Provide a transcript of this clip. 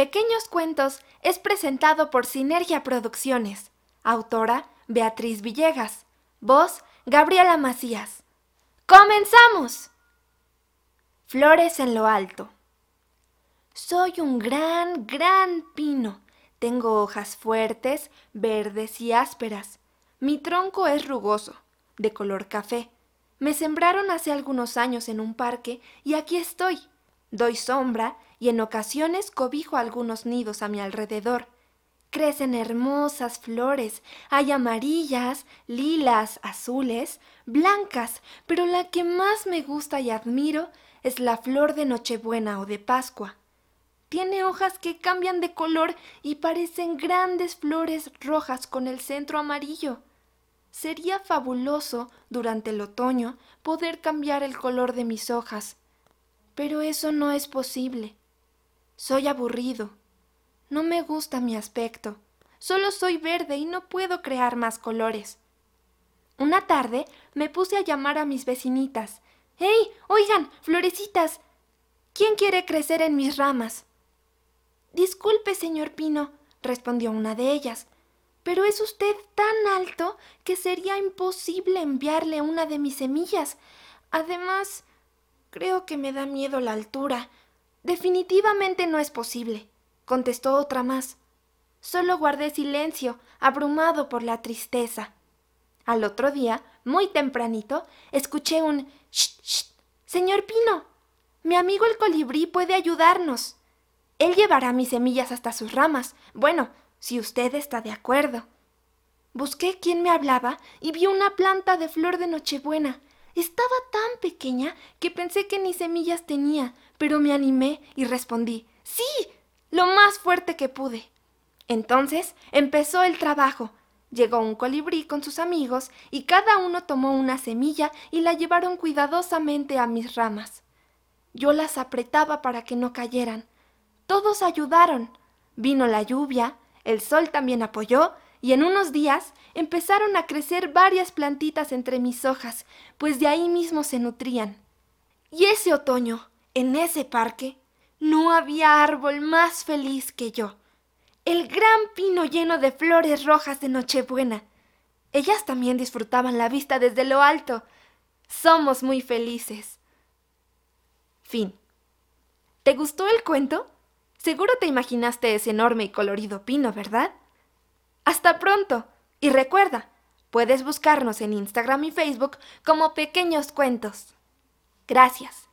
Pequeños Cuentos es presentado por Sinergia Producciones. Autora Beatriz Villegas. Voz Gabriela Macías. ¡Comenzamos! Flores en lo alto. Soy un gran, gran pino. Tengo hojas fuertes, verdes y ásperas. Mi tronco es rugoso, de color café. Me sembraron hace algunos años en un parque y aquí estoy. Doy sombra y en ocasiones cobijo algunos nidos a mi alrededor. Crecen hermosas flores, hay amarillas, lilas, azules, blancas, pero la que más me gusta y admiro es la flor de Nochebuena o de Pascua. Tiene hojas que cambian de color y parecen grandes flores rojas con el centro amarillo. Sería fabuloso durante el otoño poder cambiar el color de mis hojas, pero eso no es posible. Soy aburrido. No me gusta mi aspecto. Solo soy verde y no puedo crear más colores. Una tarde me puse a llamar a mis vecinitas. ¡Hey! Oigan, florecitas. ¿Quién quiere crecer en mis ramas? Disculpe, señor Pino, respondió una de ellas pero es usted tan alto que sería imposible enviarle una de mis semillas. Además, creo que me da miedo la altura. Definitivamente no es posible, contestó otra más. Solo guardé silencio, abrumado por la tristeza. Al otro día, muy tempranito, escuché un ¡Shh, shh! Señor Pino, mi amigo el colibrí puede ayudarnos. Él llevará mis semillas hasta sus ramas. Bueno, si usted está de acuerdo. Busqué quién me hablaba y vi una planta de flor de Nochebuena. Estaba tan pequeña que pensé que ni semillas tenía, pero me animé y respondí Sí, lo más fuerte que pude. Entonces empezó el trabajo. Llegó un colibrí con sus amigos y cada uno tomó una semilla y la llevaron cuidadosamente a mis ramas. Yo las apretaba para que no cayeran. Todos ayudaron. Vino la lluvia, el sol también apoyó y en unos días empezaron a crecer varias plantitas entre mis hojas, pues de ahí mismo se nutrían. Y ese otoño, en ese parque, no había árbol más feliz que yo. El gran pino lleno de flores rojas de Nochebuena. Ellas también disfrutaban la vista desde lo alto. Somos muy felices. Fin. ¿Te gustó el cuento? Seguro te imaginaste ese enorme y colorido pino, ¿verdad? Hasta pronto. Y recuerda, puedes buscarnos en Instagram y Facebook como Pequeños Cuentos. Gracias.